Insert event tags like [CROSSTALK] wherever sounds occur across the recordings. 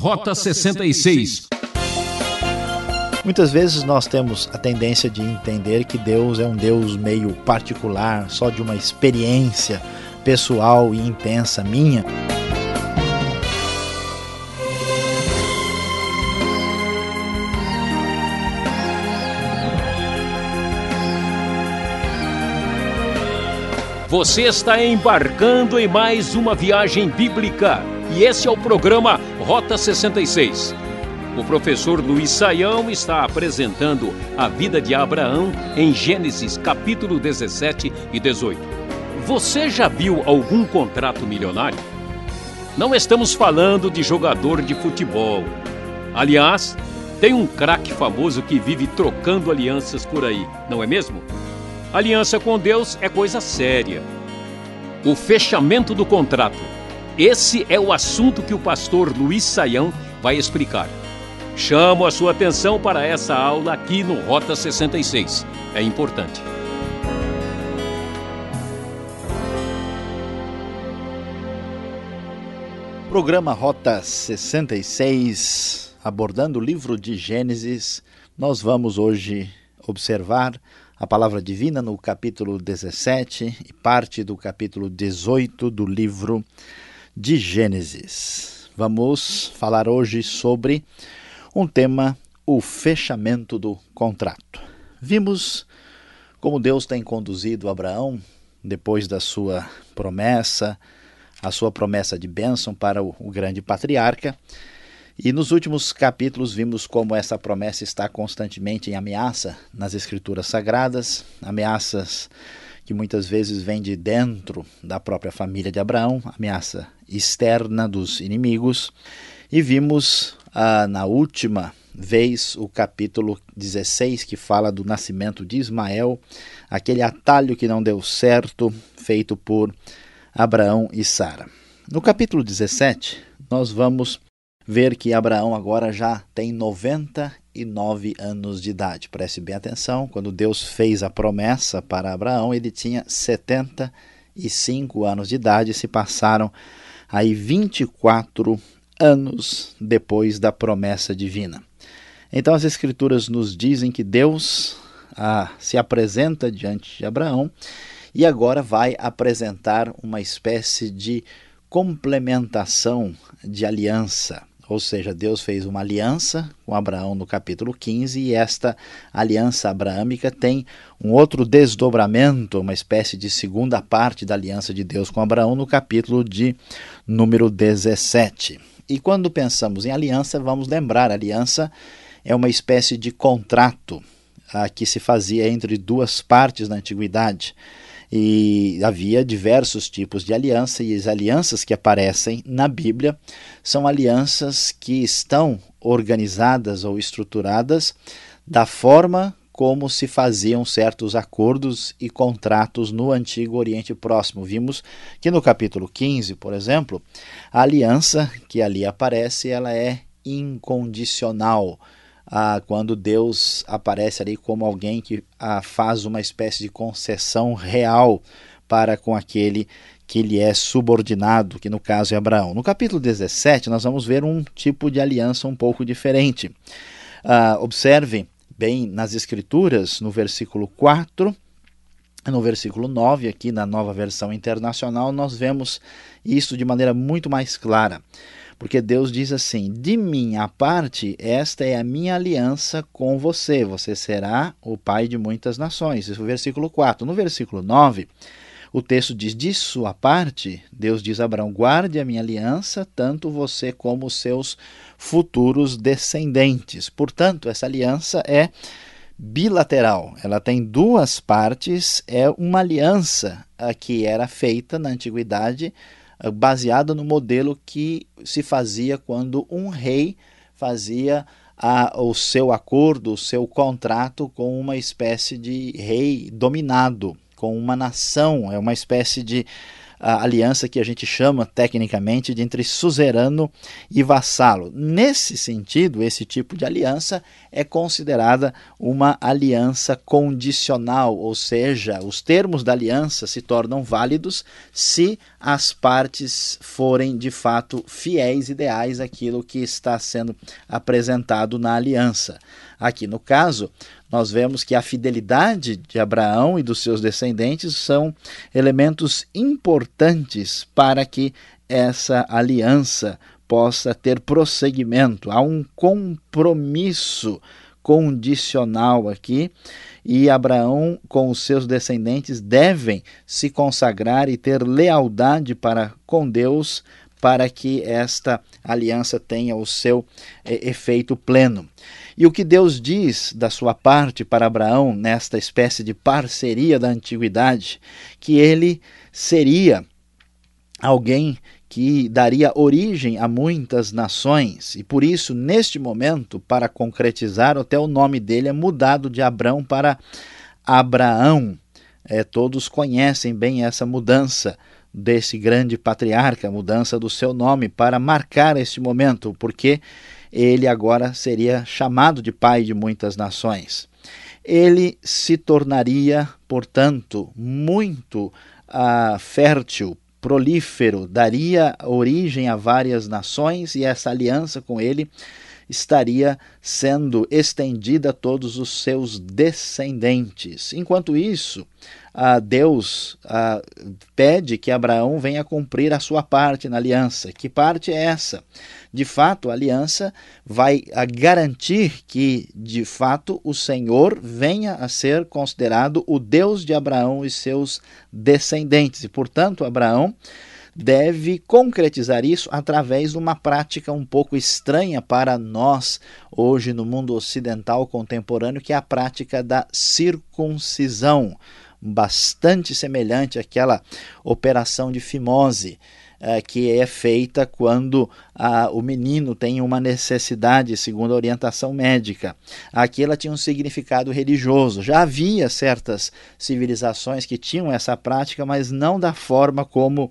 Rota 66. Muitas vezes nós temos a tendência de entender que Deus é um Deus meio particular, só de uma experiência pessoal e intensa minha. Você está embarcando em mais uma viagem bíblica e esse é o programa Rota 66. O professor Luiz Saião está apresentando a vida de Abraão em Gênesis capítulo 17 e 18. Você já viu algum contrato milionário? Não estamos falando de jogador de futebol. Aliás, tem um craque famoso que vive trocando alianças por aí, não é mesmo? Aliança com Deus é coisa séria. O fechamento do contrato esse é o assunto que o pastor Luiz Saião vai explicar. Chamo a sua atenção para essa aula aqui no Rota 66. É importante. Programa Rota 66, abordando o livro de Gênesis. Nós vamos hoje observar a palavra divina no capítulo 17 e parte do capítulo 18 do livro de Gênesis. Vamos falar hoje sobre um tema, o fechamento do contrato. Vimos como Deus tem conduzido Abraão depois da sua promessa, a sua promessa de bênção para o, o grande patriarca. E nos últimos capítulos vimos como essa promessa está constantemente em ameaça nas escrituras sagradas, ameaças que muitas vezes vêm de dentro da própria família de Abraão, ameaça externa dos inimigos. E vimos ah, na última vez o capítulo 16 que fala do nascimento de Ismael, aquele atalho que não deu certo, feito por Abraão e Sara. No capítulo 17, nós vamos ver que Abraão agora já tem 99 anos de idade. Preste bem atenção, quando Deus fez a promessa para Abraão, ele tinha 75 anos de idade, se passaram aí 24 anos depois da promessa divina. Então as Escrituras nos dizem que Deus ah, se apresenta diante de Abraão e agora vai apresentar uma espécie de complementação de aliança. Ou seja, Deus fez uma aliança com Abraão no capítulo 15 e esta aliança abraâmica tem um outro desdobramento, uma espécie de segunda parte da aliança de Deus com Abraão no capítulo de número 17. E quando pensamos em aliança, vamos lembrar: aliança é uma espécie de contrato ah, que se fazia entre duas partes na antiguidade e havia diversos tipos de aliança, e as alianças que aparecem na Bíblia são alianças que estão organizadas ou estruturadas da forma como se faziam certos acordos e contratos no antigo Oriente Próximo. Vimos que no capítulo 15, por exemplo, a aliança que ali aparece, ela é incondicional ah, quando Deus aparece ali como alguém que ah, faz uma espécie de concessão real para com aquele que lhe é subordinado, que no caso é Abraão. No capítulo 17, nós vamos ver um tipo de aliança um pouco diferente. Ah, observe bem nas Escrituras, no versículo 4 no versículo 9, aqui na nova versão internacional, nós vemos isso de maneira muito mais clara. Porque Deus diz assim: De minha parte, esta é a minha aliança com você. Você será o pai de muitas nações. Isso é o versículo 4. No versículo 9, o texto diz: De sua parte, Deus diz a Abraão: Guarde a minha aliança, tanto você como os seus futuros descendentes. Portanto, essa aliança é bilateral. Ela tem duas partes, é uma aliança que era feita na antiguidade baseada no modelo que se fazia quando um rei fazia a, o seu acordo, o seu contrato com uma espécie de rei dominado, com uma nação, é uma espécie de a aliança que a gente chama tecnicamente de entre suzerano e vassalo. Nesse sentido, esse tipo de aliança é considerada uma aliança condicional, ou seja, os termos da aliança se tornam válidos se as partes forem de fato fiéis, ideais àquilo que está sendo apresentado na aliança. Aqui no caso, nós vemos que a fidelidade de Abraão e dos seus descendentes são elementos importantes para que essa aliança possa ter prosseguimento. Há um compromisso condicional aqui e Abraão com os seus descendentes devem se consagrar e ter lealdade para com Deus para que esta aliança tenha o seu é, efeito pleno. E o que Deus diz da sua parte para Abraão nesta espécie de parceria da antiguidade, que ele seria alguém que daria origem a muitas nações, e por isso, neste momento, para concretizar, até o nome dele é mudado de Abrão para Abraão. É, todos conhecem bem essa mudança desse grande patriarca, a mudança do seu nome para marcar este momento, porque ele agora seria chamado de pai de muitas nações. Ele se tornaria, portanto, muito uh, fértil, prolífero, daria origem a várias nações e essa aliança com ele estaria sendo estendida a todos os seus descendentes. Enquanto isso, Deus pede que Abraão venha cumprir a sua parte na aliança. Que parte é essa? De fato, a aliança vai garantir que, de fato, o Senhor venha a ser considerado o Deus de Abraão e seus descendentes. E, portanto, Abraão deve concretizar isso através de uma prática um pouco estranha para nós hoje no mundo ocidental contemporâneo, que é a prática da circuncisão bastante semelhante àquela operação de fimose. É, que é feita quando o menino tem uma necessidade, segundo a orientação médica. Aqui ela tinha um significado religioso. Já havia certas civilizações que tinham essa prática, mas não da forma como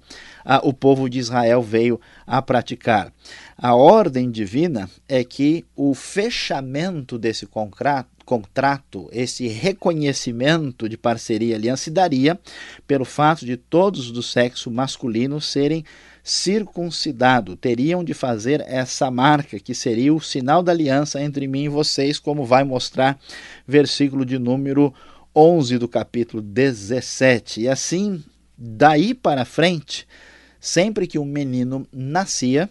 o povo de Israel veio a praticar. A ordem divina é que o fechamento desse concreto contrato, esse reconhecimento de parceria e aliança se daria pelo fato de todos do sexo masculino serem circuncidados, teriam de fazer essa marca que seria o sinal da aliança entre mim e vocês, como vai mostrar versículo de número 11 do capítulo 17. E assim, daí para frente, sempre que um menino nascia,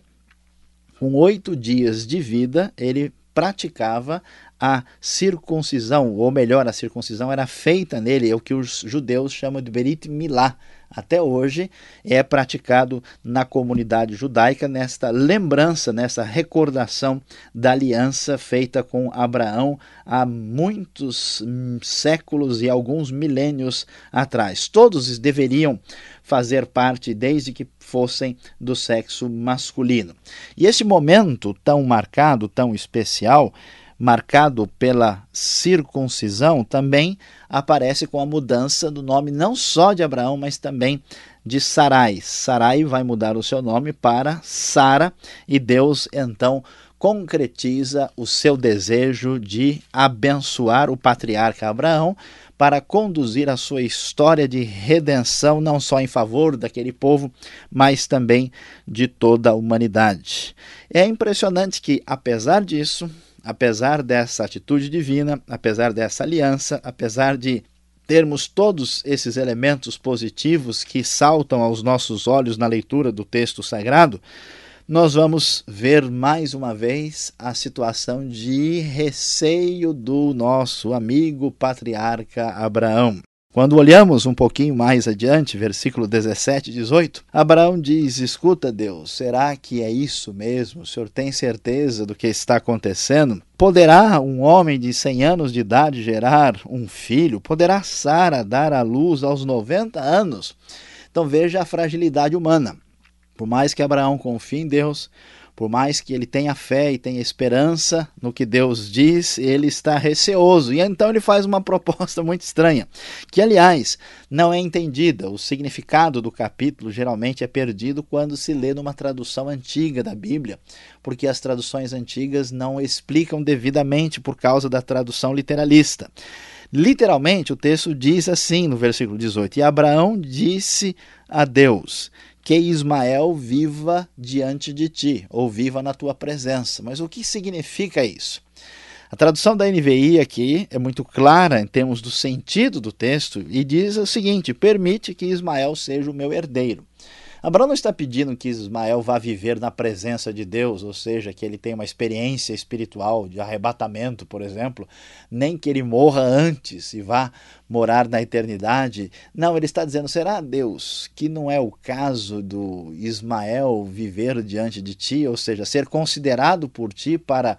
com oito dias de vida, ele praticava a circuncisão, ou melhor, a circuncisão era feita nele, é o que os judeus chamam de Berit Milá. Até hoje é praticado na comunidade judaica nesta lembrança, nessa recordação da aliança feita com Abraão há muitos séculos e alguns milênios atrás. Todos deveriam fazer parte desde que fossem do sexo masculino. E esse momento tão marcado, tão especial, marcado pela circuncisão, também aparece com a mudança do nome não só de Abraão, mas também de Sarai. Sarai vai mudar o seu nome para Sara e Deus então concretiza o seu desejo de abençoar o patriarca Abraão para conduzir a sua história de redenção, não só em favor daquele povo, mas também de toda a humanidade. É impressionante que, apesar disso, apesar dessa atitude divina, apesar dessa aliança, apesar de termos todos esses elementos positivos que saltam aos nossos olhos na leitura do texto sagrado, nós vamos ver mais uma vez a situação de receio do nosso amigo patriarca Abraão. Quando olhamos um pouquinho mais adiante, versículo 17 e 18, Abraão diz: Escuta, Deus, será que é isso mesmo? O senhor tem certeza do que está acontecendo? Poderá um homem de 100 anos de idade gerar um filho? Poderá Sara dar à luz aos 90 anos? Então veja a fragilidade humana. Por mais que Abraão confie em Deus, Por mais que ele tenha fé e tenha esperança no que Deus diz, ele está receoso. E então ele faz uma [LAUGHS] proposta muito estranha, que aliás não é entendida. O significado do capítulo geralmente é perdido quando se lê numa tradução antiga da Bíblia, porque as traduções antigas não explicam devidamente por causa da tradução literalista. Literalmente, o texto diz assim no versículo 18: E Abraão disse a Deus: que Ismael viva diante de ti, ou viva na tua presença. Mas o que significa isso? A tradução da NVI aqui é muito clara em termos do sentido do texto e diz o seguinte: permite que Ismael seja o meu herdeiro. Abraão não está pedindo que Ismael vá viver na presença de Deus, ou seja, que ele tenha uma experiência espiritual de arrebatamento, por exemplo, nem que ele morra antes e vá morar na eternidade. Não, ele está dizendo: será Deus que não é o caso do Ismael viver diante de ti, ou seja, ser considerado por ti para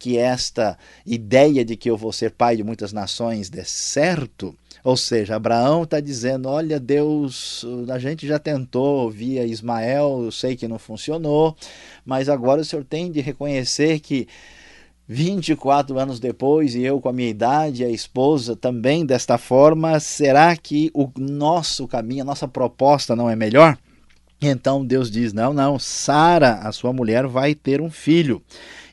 que esta ideia de que eu vou ser pai de muitas nações dê certo? Ou seja, Abraão está dizendo: Olha, Deus, a gente já tentou via Ismael, eu sei que não funcionou, mas agora o senhor tem de reconhecer que 24 anos depois, e eu com a minha idade, a esposa também desta forma, será que o nosso caminho, a nossa proposta não é melhor? Então Deus diz: Não, não, Sara, a sua mulher, vai ter um filho.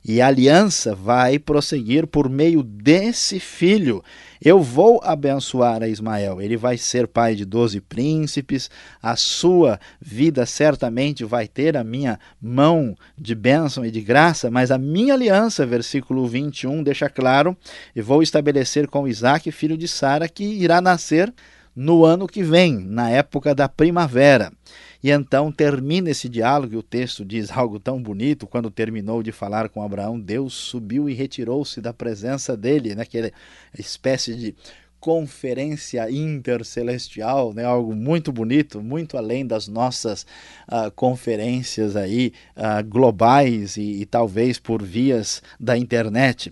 E a aliança vai prosseguir por meio desse filho. Eu vou abençoar a Ismael. Ele vai ser pai de doze príncipes. A sua vida certamente vai ter a minha mão de bênção e de graça. Mas a minha aliança, versículo 21, deixa claro: e vou estabelecer com Isaac, filho de Sara, que irá nascer no ano que vem, na época da primavera. E então termina esse diálogo, e o texto diz algo tão bonito. Quando terminou de falar com Abraão, Deus subiu e retirou-se da presença dele, naquela espécie de conferência intercelestial, né? algo muito bonito, muito além das nossas uh, conferências aí uh, globais e, e talvez por vias da internet.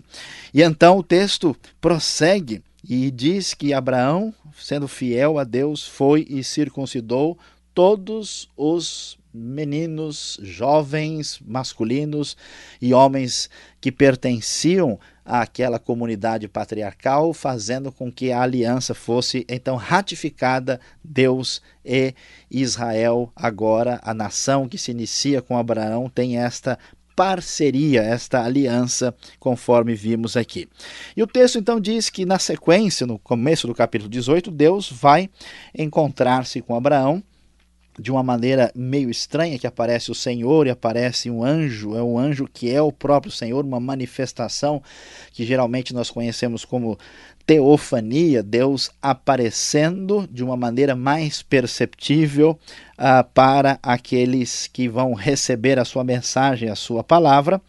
E então o texto prossegue e diz que Abraão, sendo fiel a Deus, foi e circuncidou todos os meninos, jovens, masculinos e homens que pertenciam àquela comunidade patriarcal, fazendo com que a aliança fosse então ratificada, Deus e Israel. Agora, a nação que se inicia com Abraão tem esta parceria, esta aliança, conforme vimos aqui. E o texto então diz que na sequência, no começo do capítulo 18, Deus vai encontrar-se com Abraão de uma maneira meio estranha que aparece o Senhor e aparece um anjo, é um anjo que é o próprio Senhor, uma manifestação que geralmente nós conhecemos como teofania, Deus aparecendo de uma maneira mais perceptível uh, para aqueles que vão receber a sua mensagem, a sua palavra.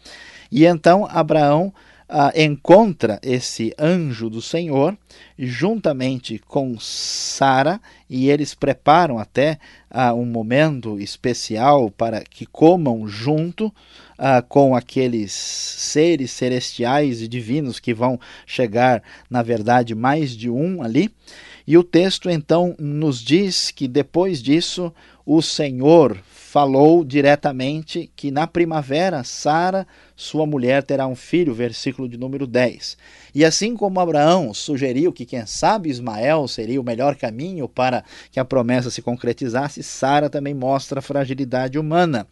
E então Abraão uh, encontra esse anjo do Senhor juntamente com Sara e eles preparam até uh, um momento especial para que comam junto uh, com aqueles seres celestiais e divinos que vão chegar, na verdade, mais de um ali. E o texto então nos diz que depois disso o Senhor falou diretamente que na primavera Sara, sua mulher, terá um filho, versículo de número 10. E assim como Abraão sugeriu que, quem sabe, Ismael seria o melhor caminho para que a promessa se concretizasse, Sara também mostra a fragilidade humana.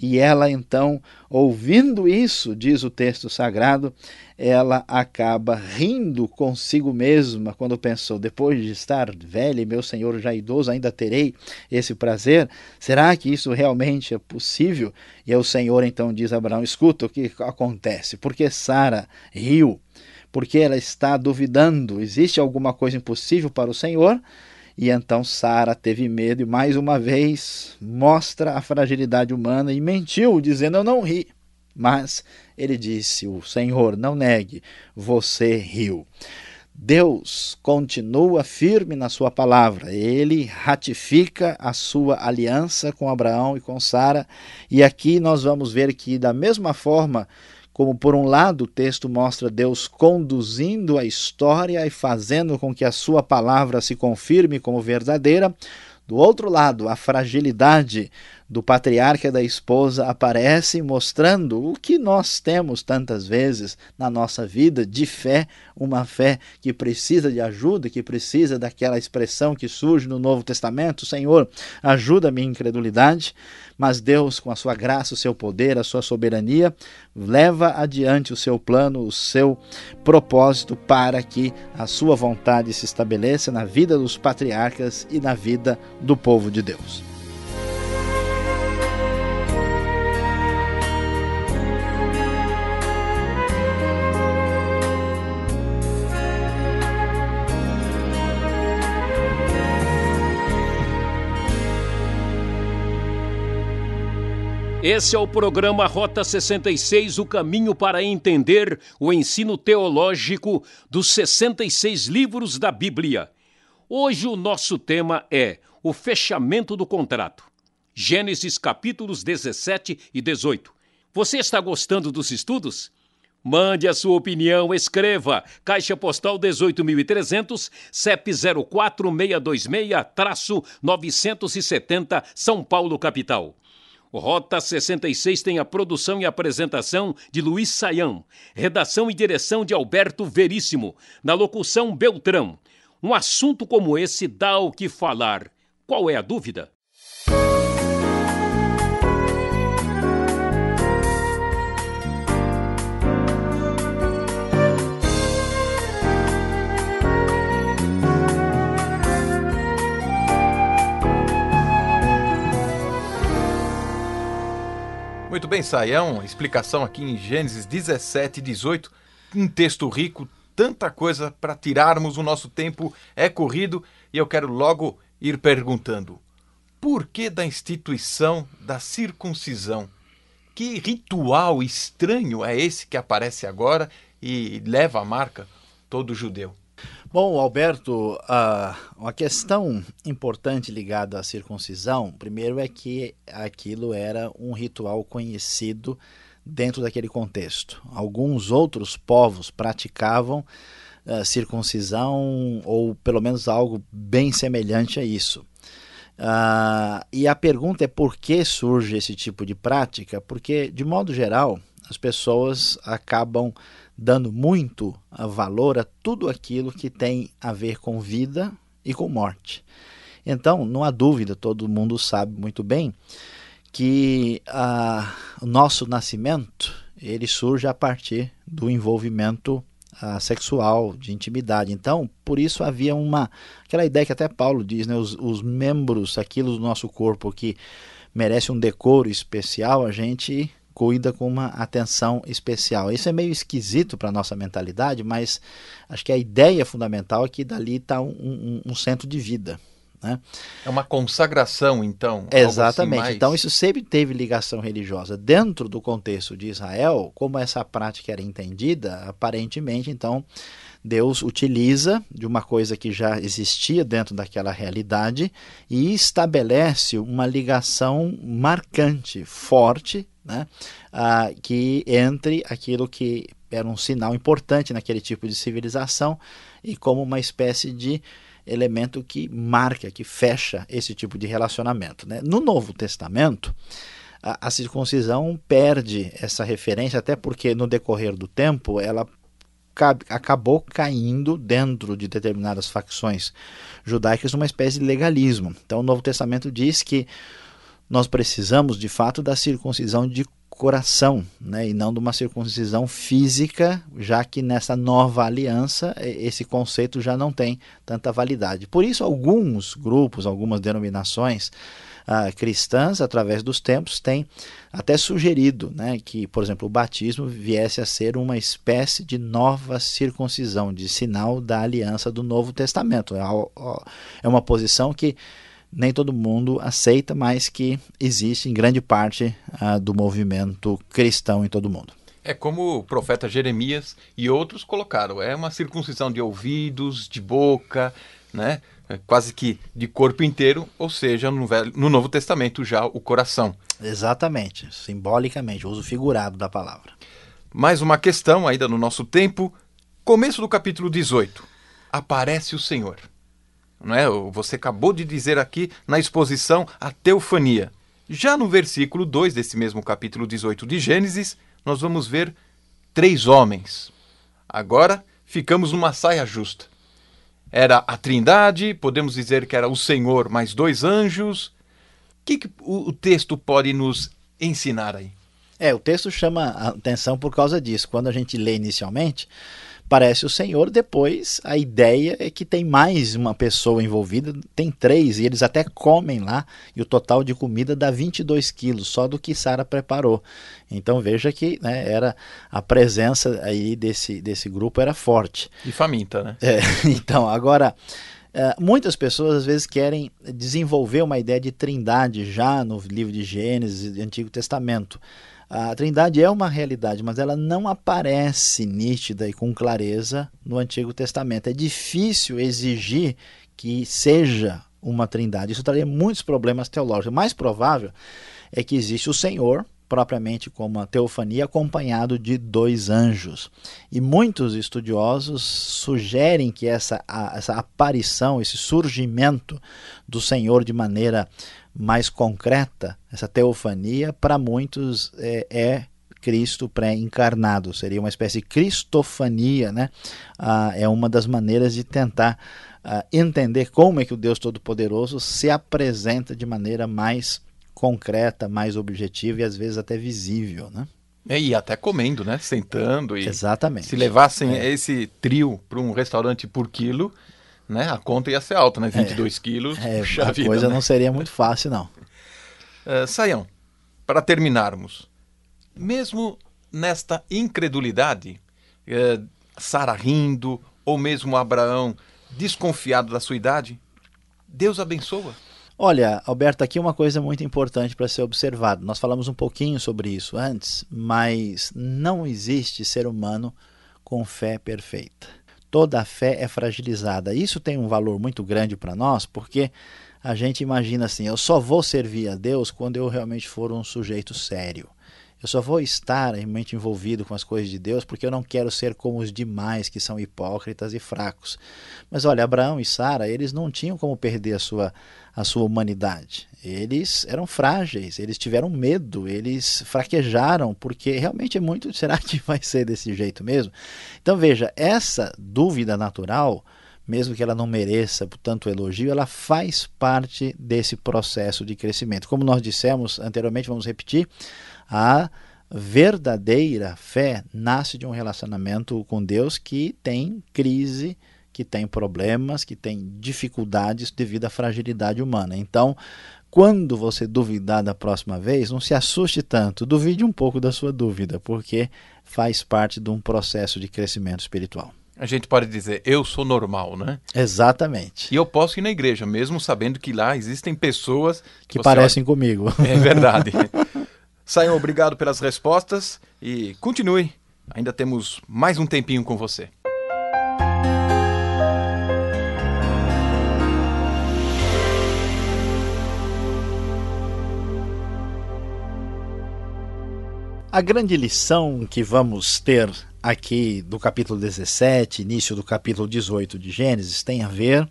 E ela então, ouvindo isso, diz o texto sagrado, ela acaba rindo consigo mesma quando pensou: depois de estar velha e meu senhor já idoso, ainda terei esse prazer? Será que isso realmente é possível? E o Senhor então diz a Abraão: escuta o que acontece, porque Sara riu, porque ela está duvidando: existe alguma coisa impossível para o Senhor? E então Sara teve medo e mais uma vez mostra a fragilidade humana e mentiu, dizendo: Eu não ri. Mas ele disse: O Senhor, não negue, você riu. Deus continua firme na sua palavra. Ele ratifica a sua aliança com Abraão e com Sara. E aqui nós vamos ver que, da mesma forma como por um lado o texto mostra Deus conduzindo a história e fazendo com que a sua palavra se confirme como verdadeira, Do outro lado, a fragilidade do patriarca e da esposa aparece mostrando o que nós temos tantas vezes na nossa vida de fé, uma fé que precisa de ajuda, que precisa daquela expressão que surge no Novo Testamento: Senhor, ajuda a minha incredulidade. Mas Deus, com a sua graça, o seu poder, a sua soberania, leva adiante o seu plano, o seu propósito para que a sua vontade se estabeleça na vida dos patriarcas e na vida do povo de Deus. Esse é o programa Rota 66, o caminho para entender o ensino teológico dos 66 livros da Bíblia. Hoje o nosso tema é o fechamento do contrato. Gênesis capítulos 17 e 18. Você está gostando dos estudos? Mande a sua opinião, escreva Caixa Postal 18.300, CEP 04626-970, São Paulo, capital. Rota 66 tem a produção e apresentação de Luiz Saião, redação e direção de Alberto Veríssimo, na locução Beltrão. Um assunto como esse dá o que falar. Qual é a dúvida? Muito bem, Saião, explicação aqui em Gênesis 17 e 18, um texto rico, tanta coisa para tirarmos, o nosso tempo é corrido e eu quero logo ir perguntando: por que da instituição da circuncisão? Que ritual estranho é esse que aparece agora e leva a marca todo judeu? Bom, Alberto, uh, uma questão importante ligada à circuncisão, primeiro é que aquilo era um ritual conhecido dentro daquele contexto. Alguns outros povos praticavam uh, circuncisão ou pelo menos algo bem semelhante a isso. Uh, e a pergunta é por que surge esse tipo de prática? Porque, de modo geral, as pessoas acabam dando muito valor a tudo aquilo que tem a ver com vida e com morte. Então, não há dúvida, todo mundo sabe muito bem que ah, o nosso nascimento ele surge a partir do envolvimento ah, sexual, de intimidade. Então, por isso havia uma aquela ideia que até Paulo diz, né, os, os membros, aquilo do nosso corpo que merece um decoro especial, a gente cuida com uma atenção especial. Isso é meio esquisito para a nossa mentalidade, mas acho que a ideia fundamental é que dali está um, um, um centro de vida. Né? É uma consagração, então. Assim Exatamente. Assim mais... Então, isso sempre teve ligação religiosa. Dentro do contexto de Israel, como essa prática era entendida, aparentemente, então, Deus utiliza de uma coisa que já existia dentro daquela realidade e estabelece uma ligação marcante, forte né? Que entre aquilo que era um sinal importante naquele tipo de civilização e como uma espécie de elemento que marca, que fecha esse tipo de relacionamento. Né? No Novo Testamento, a circuncisão perde essa referência, até porque no decorrer do tempo ela acabou caindo dentro de determinadas facções judaicas numa espécie de legalismo. Então, o Novo Testamento diz que nós precisamos de fato da circuncisão de coração, né, e não de uma circuncisão física, já que nessa nova aliança esse conceito já não tem tanta validade. Por isso, alguns grupos, algumas denominações ah, cristãs, através dos tempos, têm até sugerido né, que, por exemplo, o batismo viesse a ser uma espécie de nova circuncisão, de sinal da aliança do Novo Testamento. É, é uma posição que nem todo mundo aceita, mas que existe em grande parte uh, do movimento cristão em todo o mundo. É como o profeta Jeremias e outros colocaram, é uma circuncisão de ouvidos, de boca, né? É quase que de corpo inteiro, ou seja, no, velho, no Novo Testamento já o coração. Exatamente, simbolicamente, o uso figurado da palavra. Mais uma questão ainda no nosso tempo, começo do capítulo 18. Aparece o Senhor. Não é? Você acabou de dizer aqui na exposição a teofania. Já no versículo 2 desse mesmo capítulo 18 de Gênesis, nós vamos ver três homens. Agora ficamos numa saia justa. Era a Trindade, podemos dizer que era o Senhor mais dois anjos. O que, que o, o texto pode nos ensinar aí? É, o texto chama a atenção por causa disso. Quando a gente lê inicialmente, parece o Senhor, depois a ideia é que tem mais uma pessoa envolvida, tem três, e eles até comem lá, e o total de comida dá 22 quilos, só do que Sara preparou. Então veja que né, era a presença aí desse, desse grupo era forte. E faminta, né? É, [LAUGHS] então, agora... Uh, muitas pessoas às vezes querem desenvolver uma ideia de trindade já no livro de Gênesis e Antigo Testamento. A Trindade é uma realidade, mas ela não aparece nítida e com clareza no Antigo Testamento. É difícil exigir que seja uma Trindade. Isso traria muitos problemas teológicos. O mais provável é que existe o Senhor, propriamente como a teofania, acompanhado de dois anjos. E muitos estudiosos sugerem que essa, essa aparição, esse surgimento do Senhor de maneira mais concreta, essa teofania, para muitos é, é Cristo pré-encarnado, seria uma espécie de cristofania, né? Ah, é uma das maneiras de tentar ah, entender como é que o Deus Todo-Poderoso se apresenta de maneira mais concreta, mais objetiva e às vezes até visível, né? É, e até comendo, né? Sentando e Exatamente. Se levassem é. esse trio para um restaurante por quilo, né? A conta ia ser alta, né? 22 é, quilos. É, a vida, coisa né? não seria muito fácil, não. Uh, Saião, para terminarmos, mesmo nesta incredulidade, uh, Sara rindo, ou mesmo Abraão desconfiado da sua idade, Deus abençoa. Olha, Alberto, aqui uma coisa muito importante para ser observado. Nós falamos um pouquinho sobre isso antes, mas não existe ser humano com fé perfeita toda a fé é fragilizada. Isso tem um valor muito grande para nós, porque a gente imagina assim: eu só vou servir a Deus quando eu realmente for um sujeito sério. Eu só vou estar realmente envolvido com as coisas de Deus porque eu não quero ser como os demais que são hipócritas e fracos. Mas olha, Abraão e Sara, eles não tinham como perder a sua, a sua humanidade. Eles eram frágeis, eles tiveram medo, eles fraquejaram, porque realmente é muito. [LAUGHS] Será que vai ser desse jeito mesmo? Então veja, essa dúvida natural mesmo que ela não mereça tanto elogio, ela faz parte desse processo de crescimento. Como nós dissemos anteriormente, vamos repetir, a verdadeira fé nasce de um relacionamento com Deus que tem crise, que tem problemas, que tem dificuldades devido à fragilidade humana. Então, quando você duvidar da próxima vez, não se assuste tanto, duvide um pouco da sua dúvida, porque faz parte de um processo de crescimento espiritual. A gente pode dizer, eu sou normal, né? Exatamente. E eu posso ir na igreja, mesmo sabendo que lá existem pessoas que, que parecem olha... comigo. [LAUGHS] É verdade. [LAUGHS] Saiam, obrigado pelas respostas e continue. Ainda temos mais um tempinho com você. A grande lição que vamos ter aqui do capítulo 17, início do capítulo 18 de Gênesis, tem a ver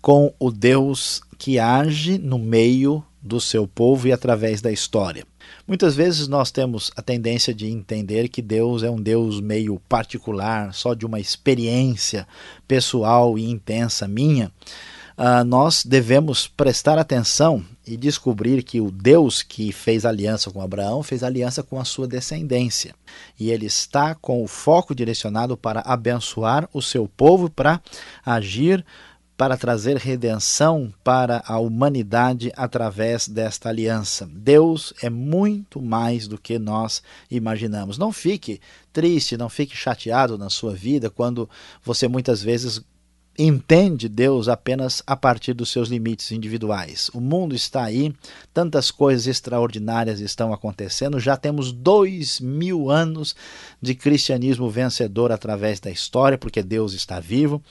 com o Deus que age no meio do seu povo e através da história. Muitas vezes nós temos a tendência de entender que Deus é um Deus meio particular, só de uma experiência pessoal e intensa minha. Uh, nós devemos prestar atenção e descobrir que o Deus que fez aliança com Abraão fez aliança com a sua descendência. E ele está com o foco direcionado para abençoar o seu povo, para agir para trazer redenção para a humanidade através desta aliança. Deus é muito mais do que nós imaginamos. Não fique triste, não fique chateado na sua vida quando você muitas vezes entende Deus apenas a partir dos seus limites individuais. O mundo está aí, tantas coisas extraordinárias estão acontecendo, já temos dois mil anos de cristianismo vencedor através da história, porque Deus está vivo.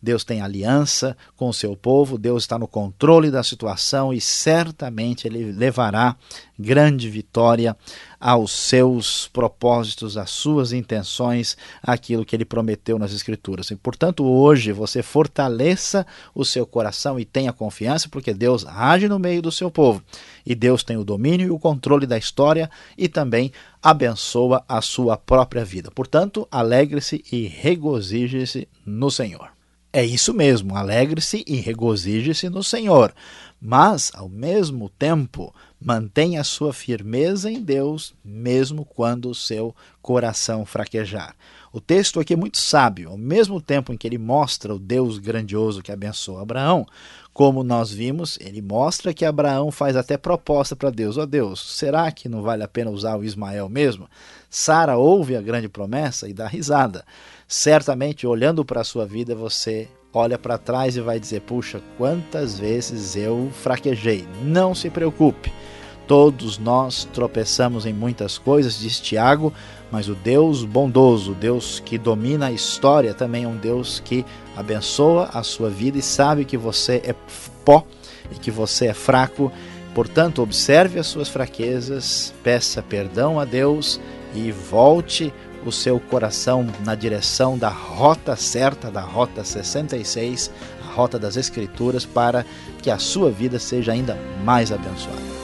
Deus tem aliança com o seu povo, Deus está no controle da situação e certamente ele levará grande vitória aos seus propósitos, às suas intenções, aquilo que ele prometeu nas Escrituras. E, portanto, hoje você fortaleça o seu coração e tenha confiança, porque Deus age no meio do seu povo. E Deus tem o domínio e o controle da história e também abençoa a sua própria vida. Portanto, alegre-se e regozije-se no Senhor. É isso mesmo, alegre-se e regozije-se no Senhor, mas, ao mesmo tempo, mantenha sua firmeza em Deus, mesmo quando o seu coração fraquejar. O texto aqui é muito sábio, ao mesmo tempo em que ele mostra o Deus grandioso que abençoa Abraão, como nós vimos, ele mostra que Abraão faz até proposta para Deus: Ó oh Deus, será que não vale a pena usar o Ismael mesmo? Sara ouve a grande promessa e dá risada. Certamente, olhando para a sua vida, você olha para trás e vai dizer: Puxa, quantas vezes eu fraquejei. Não se preocupe. Todos nós tropeçamos em muitas coisas, diz Tiago, mas o Deus bondoso, o Deus que domina a história, também é um Deus que abençoa a sua vida e sabe que você é pó e que você é fraco. Portanto, observe as suas fraquezas, peça perdão a Deus e volte o seu coração na direção da rota certa, da rota 66, a rota das Escrituras, para que a sua vida seja ainda mais abençoada.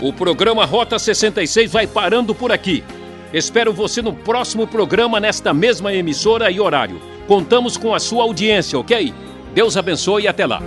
O programa Rota 66 vai parando por aqui. Espero você no próximo programa nesta mesma emissora e horário. Contamos com a sua audiência, ok? Deus abençoe e até lá.